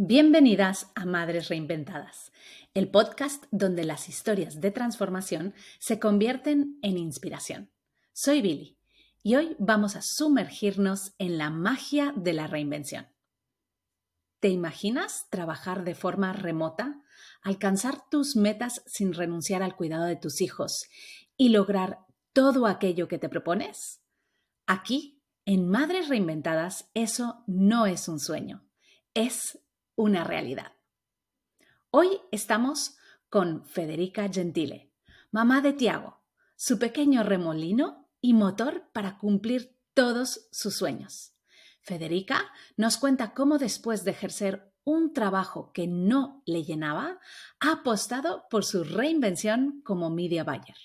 Bienvenidas a Madres Reinventadas, el podcast donde las historias de transformación se convierten en inspiración. Soy Billy y hoy vamos a sumergirnos en la magia de la reinvención. ¿Te imaginas trabajar de forma remota, alcanzar tus metas sin renunciar al cuidado de tus hijos y lograr todo aquello que te propones? Aquí, en Madres Reinventadas, eso no es un sueño, es una realidad. Hoy estamos con Federica Gentile, mamá de Tiago, su pequeño remolino y motor para cumplir todos sus sueños. Federica nos cuenta cómo después de ejercer un trabajo que no le llenaba, ha apostado por su reinvención como media buyer.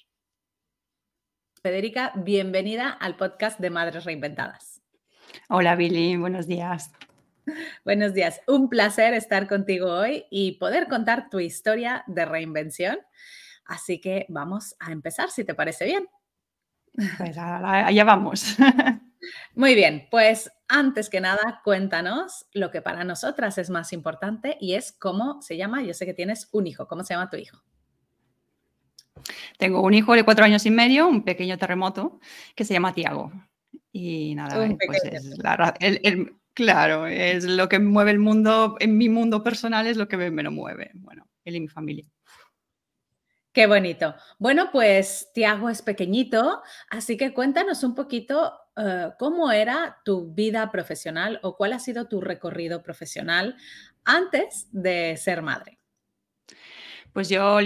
Federica, bienvenida al podcast de Madres Reinventadas. Hola Billy, buenos días. Buenos días, un placer estar contigo hoy y poder contar tu historia de reinvención. Así que vamos a empezar, si te parece bien. Pues allá vamos. Muy bien, pues antes que nada, cuéntanos lo que para nosotras es más importante y es cómo se llama. Yo sé que tienes un hijo. ¿Cómo se llama tu hijo? Tengo un hijo de cuatro años y medio, un pequeño terremoto, que se llama Tiago. Y nada, pues es la, el, Claro, es lo que mueve el mundo, en mi mundo personal es lo que me, lo mueve, bueno, él y mi familia. Qué bonito. Bueno, pues Tiago es pequeñito, así que cuéntanos un poquito eh, cómo era tu vida profesional o cuál ha sido tu recorrido profesional antes de ser madre. Pues yo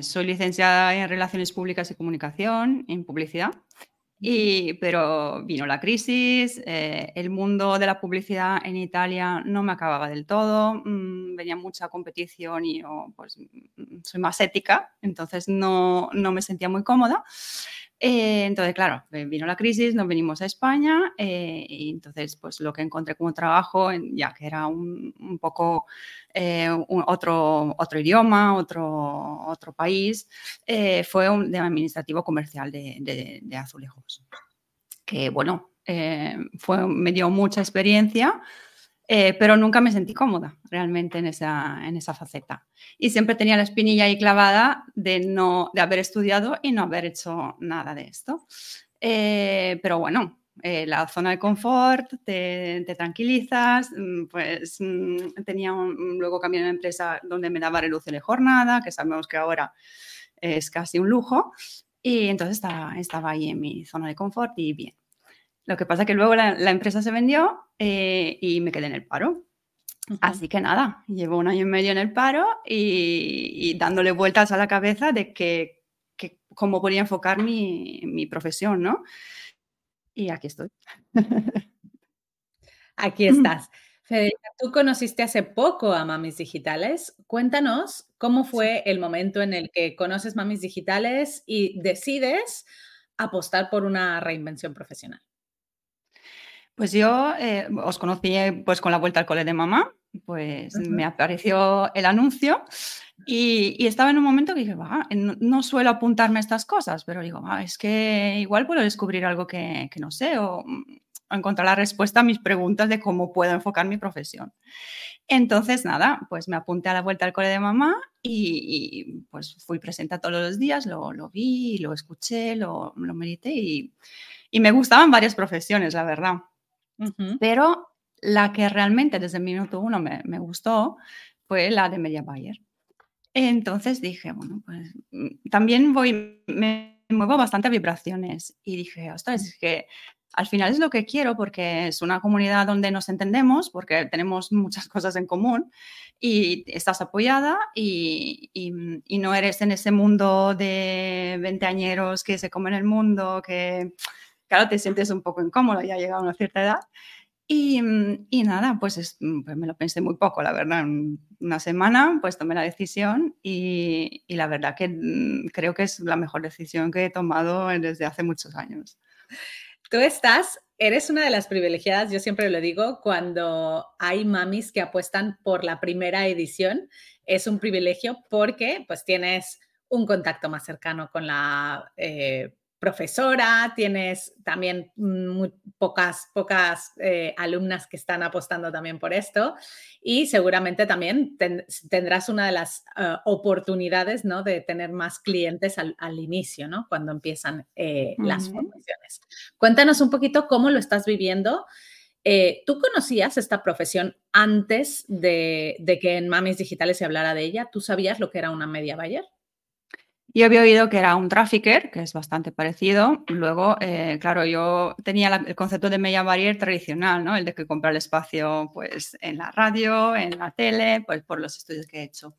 soy licenciada en Relaciones Públicas y Comunicación, en publicidad, pero vino la crisis, eh, el mundo de la publicidad en Italia no me acababa del todo, mm, venía mucha competición y yo pues, mm, soy más ética, entonces no, no me sentía muy cómoda. Eh, entonces, claro, vino la crisis, nos venimos a España eh, y entonces pues lo que encontré como trabajo, ya que era un, poco eh, otro, otro idioma, otro, otro país, fue un, de administrativo comercial de, de azulejos. Que bueno, fue, me dio mucha experiencia eh, pero nunca me sentí cómoda realmente en esa, en esa faceta. Y siempre tenía la espinilla ahí clavada de, no, de haber estudiado y no haber hecho nada de esto. Eh, pero bueno, eh, la zona de confort, te, te tranquilizas, mm, pues mm, tenía luego cambié a una empresa donde me daba reducción de jornada, que sabemos que ahora es casi un lujo, y entonces estaba, estaba ahí en mi zona de confort y bien. Lo que pasa es que luego la, empresa se vendió eh, y me quedé en el paro. Así que nada, llevo un año y medio en el paro y, dándole vueltas a la cabeza de que, cómo podría enfocar mi, mi, profesión, ¿no? Y aquí estoy. Aquí estás. Federica, tú conociste hace poco a Mamis Digitales. Cuéntanos cómo fue el momento en el que conoces Mamis Digitales y decides apostar por una reinvención profesional. Pues yo eh, os conocí pues con la vuelta al cole de mamá, pues me apareció el anuncio y, estaba en un momento que dije, no, suelo apuntarme a estas cosas, pero digo, es que igual puedo descubrir algo que, no sé o, mm, encontrar la respuesta a mis preguntas de cómo puedo enfocar mi profesión. Entonces, nada, pues me apunté a la vuelta al cole de mamá y, pues fui presente todos los días, lo, vi, lo escuché, lo, lo medité y, y me gustaban varias profesiones, la verdad. Pero la que realmente desde el minuto uno me, me gustó fue la de Media Buyer. Entonces dije, bueno, pues mm, también voy, me muevo bastante a vibraciones y dije, ostras, es que al final es lo que quiero porque es una comunidad donde nos entendemos, porque tenemos muchas cosas en común y estás apoyada y, y, y no eres en ese mundo de veinteañeros que se comen el mundo, que claro, te sientes un poco incómodo, ya ha llegado a una cierta edad. Y, mm, y, nada, pues, mm, pues, me lo pensé muy poco, la verdad. Una semana, pues tomé la decisión y, y, la verdad que mm, creo que es la mejor decisión que he tomado desde hace muchos años. Tú estás, eres una de las privilegiadas, yo siempre lo digo, cuando hay mamis que apuestan por la primera edición, es un privilegio porque pues tienes un contacto más cercano con la... Eh, profesora, tienes también muy pocas, pocas eh, alumnas que están apostando también por esto y seguramente también tendrás una de las eh, oportunidades ¿no? de tener más clientes al, inicio, ¿no? cuando empiezan eh, las formaciones. Cuéntanos un poquito cómo lo estás viviendo. ¿Tú conocías esta profesión antes de, de, que en Mamis Digitales se hablara de ella? ¿Tú sabías lo que era una media buyer? Yo había oído que era un trafficker, que es bastante parecido. Luego, eh, claro, yo tenía el concepto de media barrier tradicional, ¿no? El de que comprar el espacio pues, en la radio, en la tele, pues por los estudios que he hecho.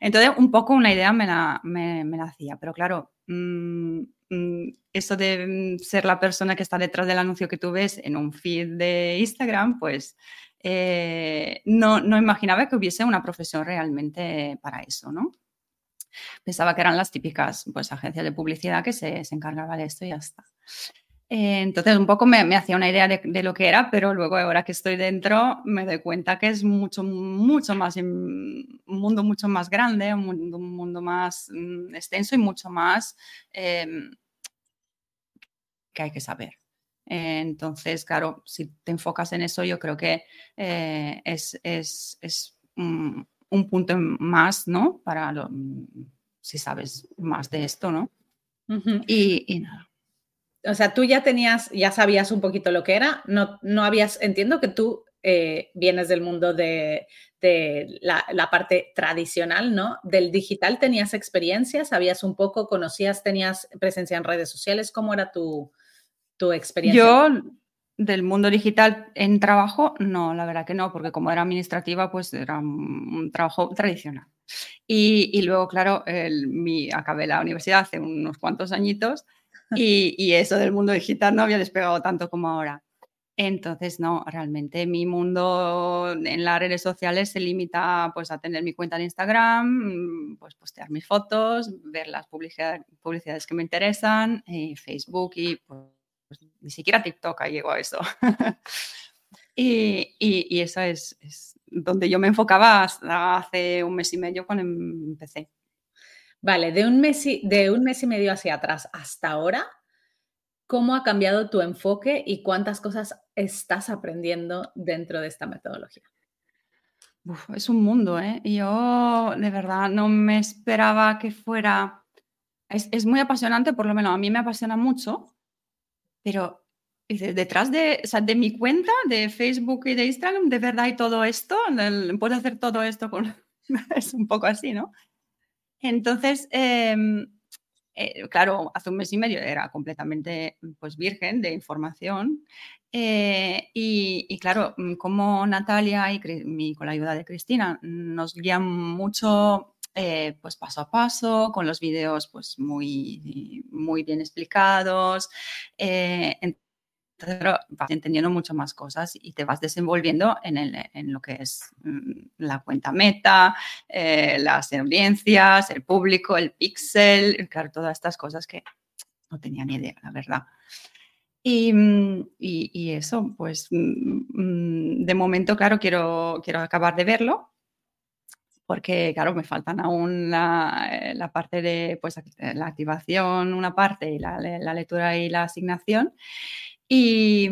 Entonces, un poco una idea me la, me, la hacía, pero claro, mm, mm, eso de mm, ser la persona que está detrás del anuncio que tú ves en un feed de Instagram, pues eh, no, no imaginaba que hubiese una profesión realmente para eso, ¿no? Pensaba que eran las típicas pues, agencias de publicidad que se, se encargaba de esto y ya está. Eh, entonces, un poco me, hacía una idea de, lo que era, pero luego, ahora que estoy dentro, me doy cuenta que es mucho, mucho más, un mundo mucho más grande, un mundo, un mundo más mm, extenso y mucho más em, que hay que saber. entonces, claro, si te enfocas en eso, yo creo que eh, es, es, es un punto más, ¿no? Para lo, si sabes más de esto, ¿no? y, nada. O sea, tú ya tenías, ya sabías un poquito lo que era, no, no habías, entiendo que tú eh, vienes del mundo de, la, parte tradicional, ¿no? Del digital tenías experiencia, sabías un poco, conocías, tenías presencia en redes sociales, ¿cómo era tu, tu experiencia? Yo del mundo digital en trabajo, no, la verdad que no, porque como era administrativa, pues era un trabajo tradicional. Y, luego, claro, mi, acabé la universidad hace unos cuantos añitos y, eso del mundo digital no había despegado tanto como ahora. Entonces, no, realmente mi mundo en las redes sociales se limita pues, a tener mi cuenta de Instagram, pues postear mis fotos, ver las publicidades que me interesan, y Facebook y pues, ni siquiera TikTok llegó a eso. y, y, eso es, donde yo me enfocaba hasta hace un mes y medio cuando empecé. Vale, de un, mes y, de un mes y medio hacia atrás hasta ahora, ¿cómo ha cambiado tu enfoque y cuántas cosas estás aprendiendo dentro de esta metodología? es un mundo, ¿eh? Yo de verdad no me esperaba que fuera... Es, es, muy apasionante, por lo menos a mí me apasiona mucho, pero detrás de, de mi cuenta de Facebook y de Instagram, de verdad hay todo esto, puedo hacer todo esto con... es un poco así, ¿no? Entonces, em, eh, claro, hace un mes y medio era completamente pues, virgen de información. Eh, y, claro, como Natalia y con la ayuda de Cristina nos guían mucho eh, pues paso a paso, con los vídeos pues muy, muy bien explicados. Eh, vas entendiendo mucho más cosas y te vas desenvolviendo en, lo que es mm, la cuenta meta, eh, las audiencias, el público, el pixel, claro, todas estas cosas que no tenía ni idea, la verdad. Y, mm, eso, pues mm, de momento, claro, quiero, quiero acabar de verlo porque claro, me faltan aún la, eh, parte de pues, la activación, una parte, y la, lectura y la asignación. Y,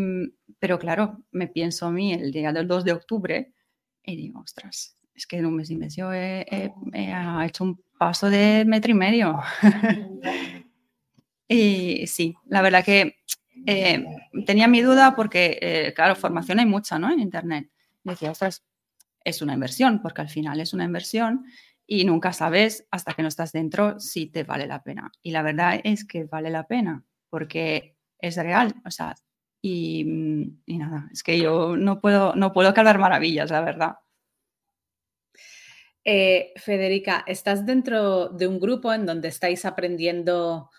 pero claro, me pienso a mí el día del 2 de octubre y digo, ostras, es que en un mes y medio he, hecho un paso de metro y medio. y sí, la verdad que eh, tenía mi duda porque, eh, claro, formación hay mucha, ¿no? En Internet. Decía, ostras, es una inversión, porque al final es una inversión y nunca sabes hasta que no estás dentro si te vale la pena. Y la verdad es que vale la pena, porque es real, o sea, y, nada, es que yo no puedo, no puedo maravillas, la verdad. Eh, Federica, estás dentro de un grupo en donde estáis aprendiendo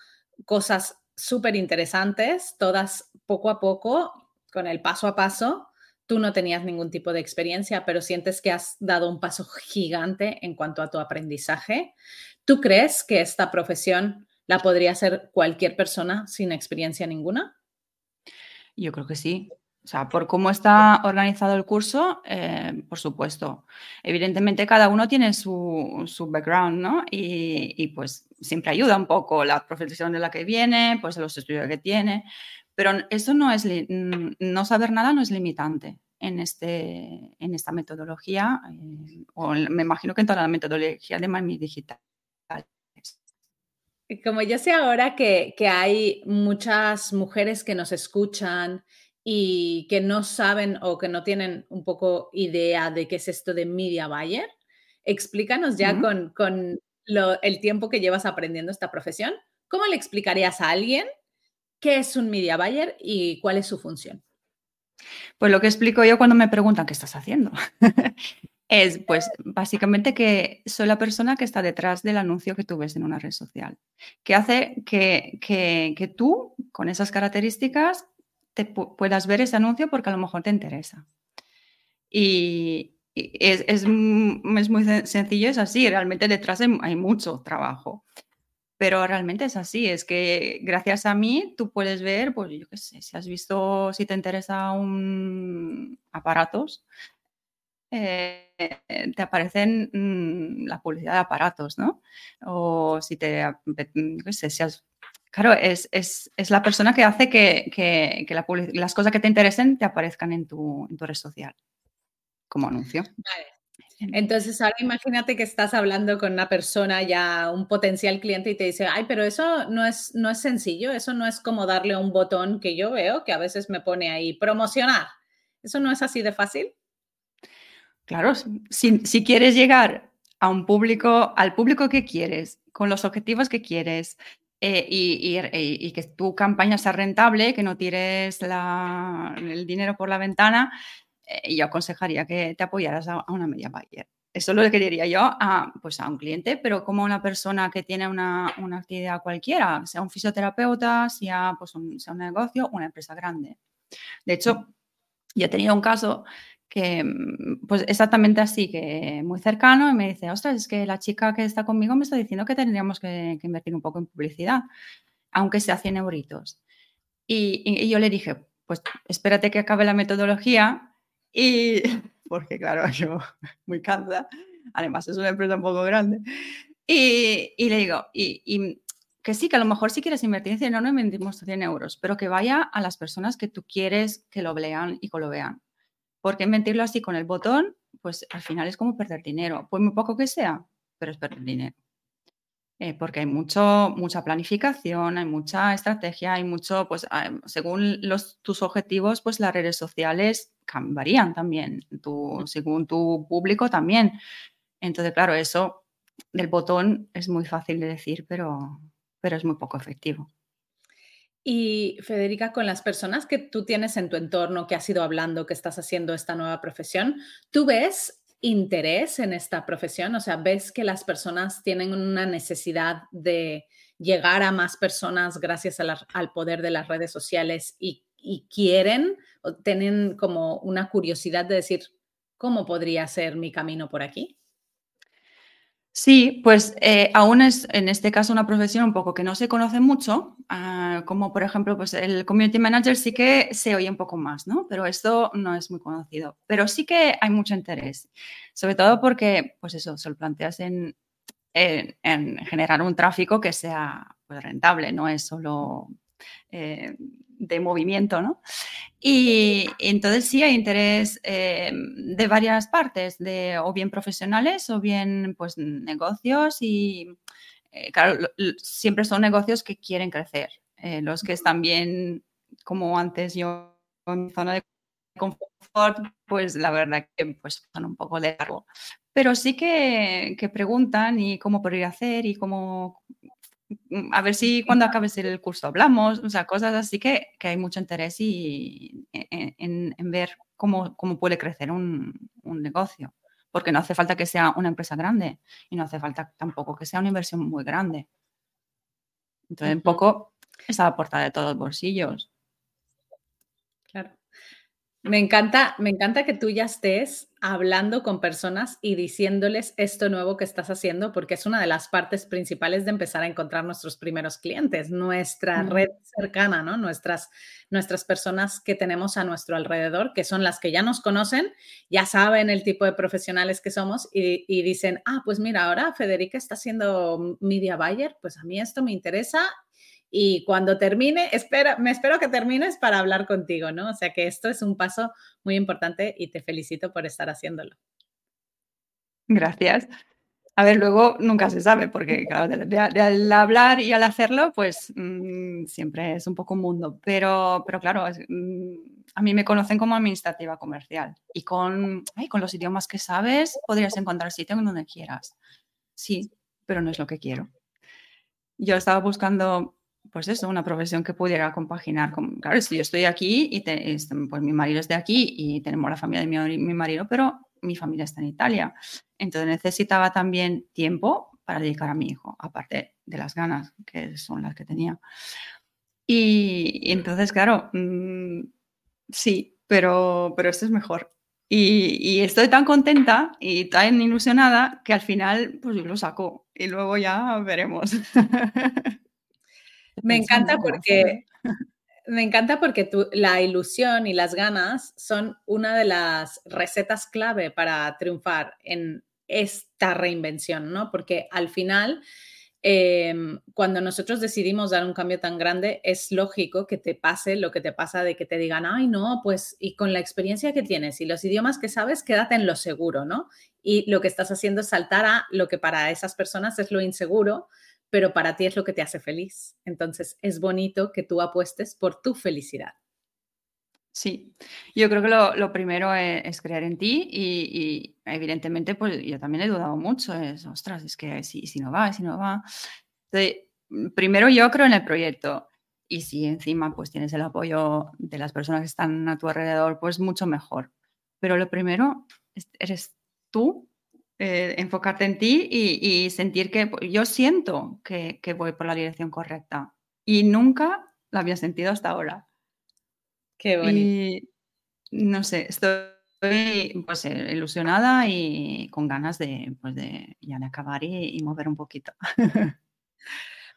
cosas súper interesantes, todas poco a poco, con el paso a paso tú no tenías ningún tipo de experiencia, pero sientes que has dado un paso gigante en cuanto a tu aprendizaje. ¿Tú crees que esta profesión la podría hacer cualquier persona sin experiencia ninguna? Yo creo que sí. O sea, por cómo está organizado el curso, eh, por supuesto. Evidentemente, cada uno tiene su, su background, ¿no? Y, y, pues siempre ayuda un poco la profesión de la que viene, pues los estudios que tiene. Pero eso no es, no saber nada no es limitante en, este, en esta metodología, eh, o me imagino que en toda la metodología de Mami Digital. Como yo sé ahora que, que hay muchas mujeres que nos escuchan y que no saben o que no tienen un poco idea de qué es esto de media buyer, explícanos ya con, con el tiempo que llevas aprendiendo esta profesión, ¿cómo le explicarías a alguien qué es un media buyer y cuál es su función? Pues lo que explico yo cuando me preguntan qué estás haciendo es, pues, básicamente que soy la persona que está detrás del anuncio que tú ves en una red social, que hace que, que tú, con esas características, te puedas ver ese anuncio porque a lo mejor te interesa. Y, es, es, muy sencillo, es así, realmente detrás hay, mucho trabajo. Pero realmente es así, es que gracias a mí tú puedes ver, pues yo qué sé, si has visto, si te interesa un aparatos, eh, te aparecen mm, la publicidad de aparatos, ¿no? O si te, qué sé, si has Claro, es, la persona que hace que, las cosas que te interesen te aparezcan en tu, red social como anuncio. Entonces, ahora imagínate que estás hablando con una persona, ya un potencial cliente, y te dice, ay, pero eso no es, no es sencillo, eso no es como darle un botón que yo veo, que a veces me pone ahí, promocionar. ¿Eso no es así de fácil? Claro, si, si quieres llegar a un público, al público que quieres, con los objetivos que quieres, eh, y, que tu campaña sea rentable, que no tires el dinero por la ventana, eh, yo aconsejaría que te apoyaras a, una media buyer. Eso es lo que diría yo a, pues a un cliente, pero como una persona que tiene una, actividad cualquiera, sea un fisioterapeuta, sea, pues un, sea un negocio, una empresa grande. De hecho, yo he tenido un caso que, mm, pues exactamente así, que muy cercano, y me dice, ostras, es que la chica que está conmigo me está diciendo que tendríamos que, invertir un poco en publicidad, aunque sea 100 euritos. Y, yo le dije, pues espérate que acabe la metodología y, porque claro, yo muy cansada, además es una empresa un poco grande, y, le digo, y, que sí, que a lo mejor si quieres invertir, en no, no invertimos 100 euros, pero que vaya a las personas que tú quieres que lo lean y que lo vean. Porque mentirlo así con el botón, pues al final es como perder dinero. Pues muy poco que sea, pero es perder dinero. Eh, porque hay mucho, mucha planificación, hay mucha estrategia, hay mucho, pues ah, según tus objetivos, pues las redes sociales varían también, tu, según tu público también. Entonces, claro, eso del botón es muy fácil de decir, pero, pero es muy poco efectivo. Y Federica, con las personas que tú tienes en tu entorno, que has ido hablando, que estás haciendo esta nueva profesión, ¿tú ves interés en esta profesión? O sea, ¿ves que las personas tienen una necesidad de llegar a más personas gracias al poder de las redes sociales y, y quieren o tienen como una curiosidad de decir, ¿cómo podría ser mi camino por aquí? Sí, pues eh, aún es en este caso una profesión un poco que no se conoce mucho, ah, como por ejemplo pues el community manager sí que se oye un poco más, ¿no? Pero esto no es muy conocido. Pero sí que hay mucho interés, sobre todo porque pues eso, se lo planteas en, en, generar un tráfico que sea pues, rentable, no es solo eh, de movimiento, ¿no? Y, entonces sí hay interés eh, de varias partes, de o bien profesionales o bien pues negocios y eh, claro, siempre son negocios que quieren crecer. Los que están bien, como antes yo en mi zona de confort, pues la verdad que pues son un poco de largo. Pero sí que, que preguntan y cómo podría hacer y cómo a ver si cuando acabes el curso hablamos, o sea, cosas así que, que hay mucho interés y, e, e, en, en, ver cómo, cómo, puede crecer un, un, negocio. Porque no hace falta que sea una empresa grande y no hace falta tampoco que sea una inversión muy grande. Entonces, un poco es a la puerta de todos los bolsillos. Me encanta, me encanta que tú ya estés hablando con personas y diciéndoles esto nuevo que estás haciendo, porque es una de las partes principales de empezar a encontrar nuestros primeros clientes, nuestra red cercana, ¿no? Nuestras, nuestras personas que tenemos a nuestro alrededor, que son las que ya nos conocen, ya saben el tipo de profesionales que somos y, y dicen, ah, pues mira, ahora Federica está siendo media buyer, pues a mí esto me interesa y cuando termine, espera, me espero que termines para hablar contigo, ¿no? O sea que esto es un paso muy importante y te felicito por estar haciéndolo. Gracias. A ver, luego nunca se sabe, porque claro, al hablar y al hacerlo, pues mm, siempre es un poco un mundo. Pero, pero claro, mm, a mí me conocen como administrativa comercial y con, con los idiomas que sabes podrías encontrar sitio en donde quieras. Sí, pero no es lo que quiero. Yo estaba buscando pues eso, una profesión que pudiera compaginar con, claro, yo estoy aquí y este, pues mi marido es de aquí y tenemos la familia de mi, marido, pero mi familia está en Italia. Entonces necesitaba también tiempo para dedicar a mi hijo, aparte de las ganas que son las que tenía. Y, entonces, claro, mm, sí, pero, pero esto es mejor. Y, y, estoy tan contenta y tan ilusionada que al final pues lo saco y luego ya veremos. Me encanta porque me encanta porque la ilusión y las ganas son una de las recetas clave para triunfar en esta reinvención, ¿no? Porque al final, em, cuando nosotros decidimos dar un cambio tan grande, es lógico que te pase lo que te pasa de que te digan, ay, no, pues, y con la experiencia que tienes y los idiomas que sabes, quédate en lo seguro, ¿no? Y lo que estás haciendo es saltar a lo que para esas personas es lo inseguro pero para ti es lo que te hace feliz. Entonces es bonito que tú apuestes por tu felicidad. Sí, yo creo que lo, primero es, creer en ti y, evidentemente pues yo también he dudado mucho, es, ostras, es que si, si no va, si no va. primero yo creo en el proyecto y si encima pues tienes el apoyo de las personas que están a tu alrededor, pues mucho mejor. Pero lo primero eres tú eh, enfocarte en ti y, sentir que pues, yo siento que, voy por la dirección correcta y nunca la había sentido hasta ahora. Qué bonito. Y no sé, estoy pues, eh, ilusionada y con ganas de, pues, de ya de acabar y, mover un poquito.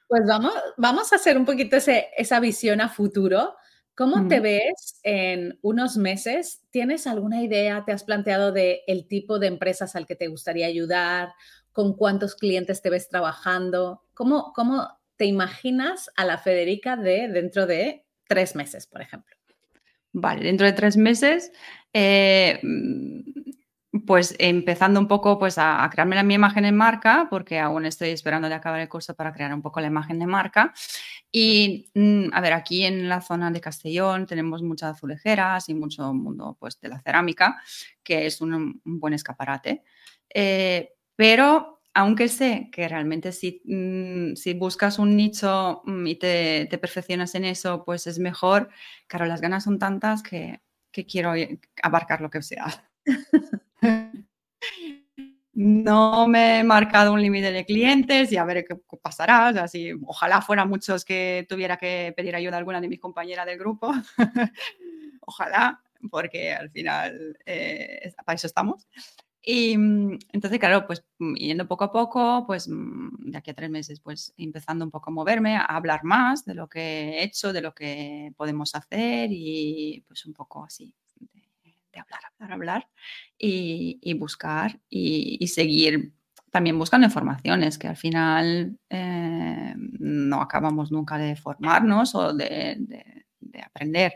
Pues vamos, vamos a hacer un poquito esa visión a futuro. ¿Cómo te ves en unos meses? ¿Tienes alguna idea? ¿Te has planteado de el tipo de empresas al que te gustaría ayudar? ¿Con cuántos clientes te ves trabajando? ¿Cómo, cómo te imaginas a la Federica de dentro de tres meses, por ejemplo? Vale, dentro de tres meses, eh, pues empezando un poco pues a, crearme la mi imagen de marca, porque aún estoy esperando de acabar el curso para crear un poco la imagen de marca. Y mm, a ver, aquí en la zona de Castellón tenemos muchas azulejeras y mucho mundo pues de la cerámica, que es un, buen escaparate. Eh, pero aunque sé que realmente si, mm, si buscas un nicho mm, y te, te, perfeccionas en eso, pues es mejor. Claro, las ganas son tantas que, que quiero abarcar lo que sea. No me he marcado un límite de clientes y a ver qué pasará. ojalá fuera muchos que tuviera que pedir ayuda a alguna de mis compañeras del grupo. ojalá, porque al final eh, para eso estamos. Y mm, entonces, claro, pues mm, yendo poco a poco, pues mm, de aquí a tres meses, pues empezando un poco a moverme, a hablar más de lo que he hecho, de lo que podemos hacer y pues un poco así, de hablar, hablar, hablar y, buscar y, seguir también buscando informaciones que al final eh, no acabamos nunca de formarnos o de, aprender.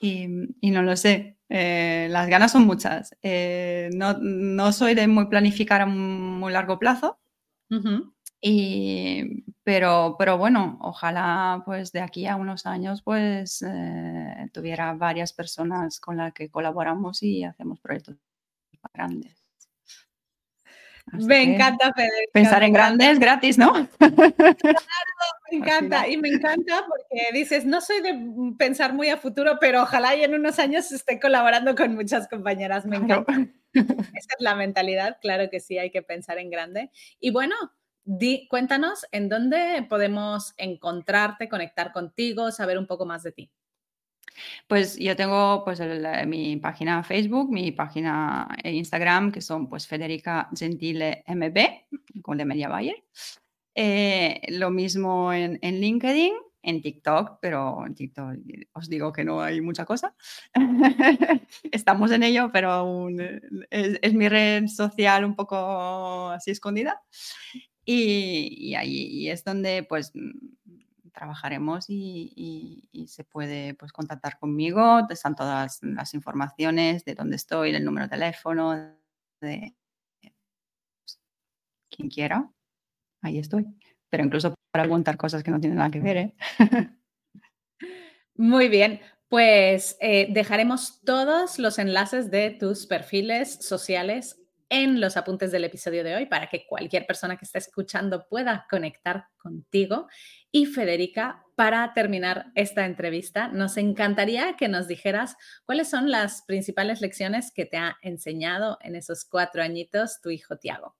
Y, no lo sé, eh, las ganas son muchas. Eh, no, soy de muy planificar a muy largo plazo. Y, pero, pero bueno, ojalá pues de aquí a unos años pues eh, tuviera varias personas con las que colaboramos y hacemos proyectos grandes. me encanta, Federica. Pensar en grandes gratis, ¿no? Claro, me encanta. Y me encanta porque dices, no soy de pensar muy a futuro, pero ojalá y en unos años esté colaborando con muchas compañeras. Me encanta. Esa es la mentalidad, claro que sí, hay que pensar en grande. Y bueno, cuéntanos en dónde podemos encontrarte, conectar contigo, saber un poco más de ti. Pues yo tengo pues mi página Facebook, mi página Instagram, que son pues Federica Gentile MB, con de Media Bayer. Eh, lo mismo en, LinkedIn, en TikTok, pero en TikTok os digo que no hay mucha cosa. Estamos en ello, pero aún es, mi red social un poco así escondida. Y, ahí es donde pues trabajaremos y, se puede pues, contactar conmigo. Están todas las informaciones de dónde estoy, el número de teléfono, de quien quiera. Ahí estoy. Pero incluso para preguntar cosas que no tienen nada que ver. ¿eh? Muy bien. Pues eh, dejaremos todos los enlaces de tus perfiles sociales en los apuntes del episodio de hoy para que cualquier persona que esté escuchando pueda conectar contigo. Y Federica, para terminar esta entrevista, nos encantaría que nos dijeras cuáles son las principales lecciones que te ha enseñado en esos cuatro añitos tu hijo Tiago.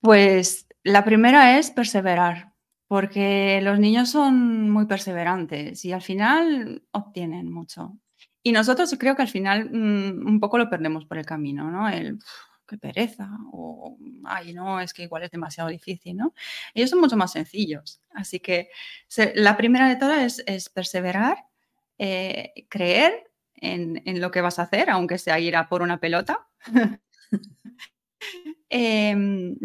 Pues la primera es perseverar, porque los niños son muy perseverantes y al final obtienen mucho. Y nosotros creo que al final mm, un poco lo perdemos por el camino, ¿no? El qué pereza o ay, no, es que igual es demasiado difícil, ¿no? Ellos son mucho más sencillos. Así que la primera de todas es, perseverar, eh, creer en, en, lo que vas a hacer, aunque sea ir a por una pelota. Em,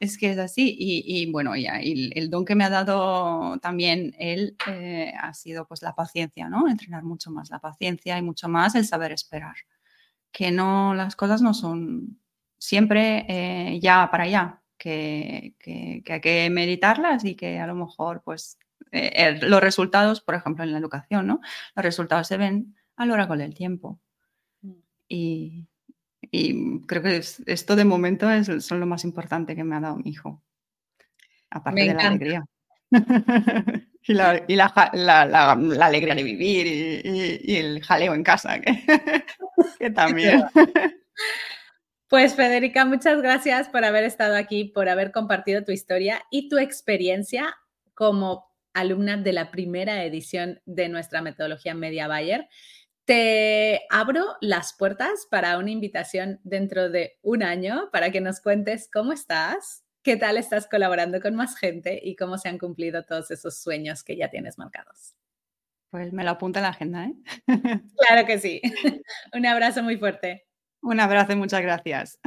es que es así. Y, bueno, ya, el don que me ha dado también él eh, ha sido pues la paciencia, ¿no? Entrenar mucho más la paciencia y mucho más el saber esperar. Que no, las cosas no son siempre eh, ya para allá, que, que, hay que meditarlas y que a lo mejor pues eh, los resultados, por ejemplo en la educación, ¿no? Los resultados se ven a lo largo del tiempo. Mm. Y, y creo que esto de momento es son lo más importante que me ha dado mi hijo. Aparte de la alegría. y, la, y la, la, alegría de vivir y, el jaleo en casa, que, que también. Pues Federica, muchas gracias por haber estado aquí, por haber compartido tu historia y tu experiencia como alumna de la primera edición de nuestra metodología Media Bayer. Te abro las puertas para una invitación dentro de un año para que nos cuentes cómo estás, qué tal estás colaborando con más gente y cómo se han cumplido todos esos sueños que ya tienes marcados. Pues me lo apunta en la agenda, ¿eh? Claro que sí. Un abrazo muy fuerte. Un abrazo y muchas gracias.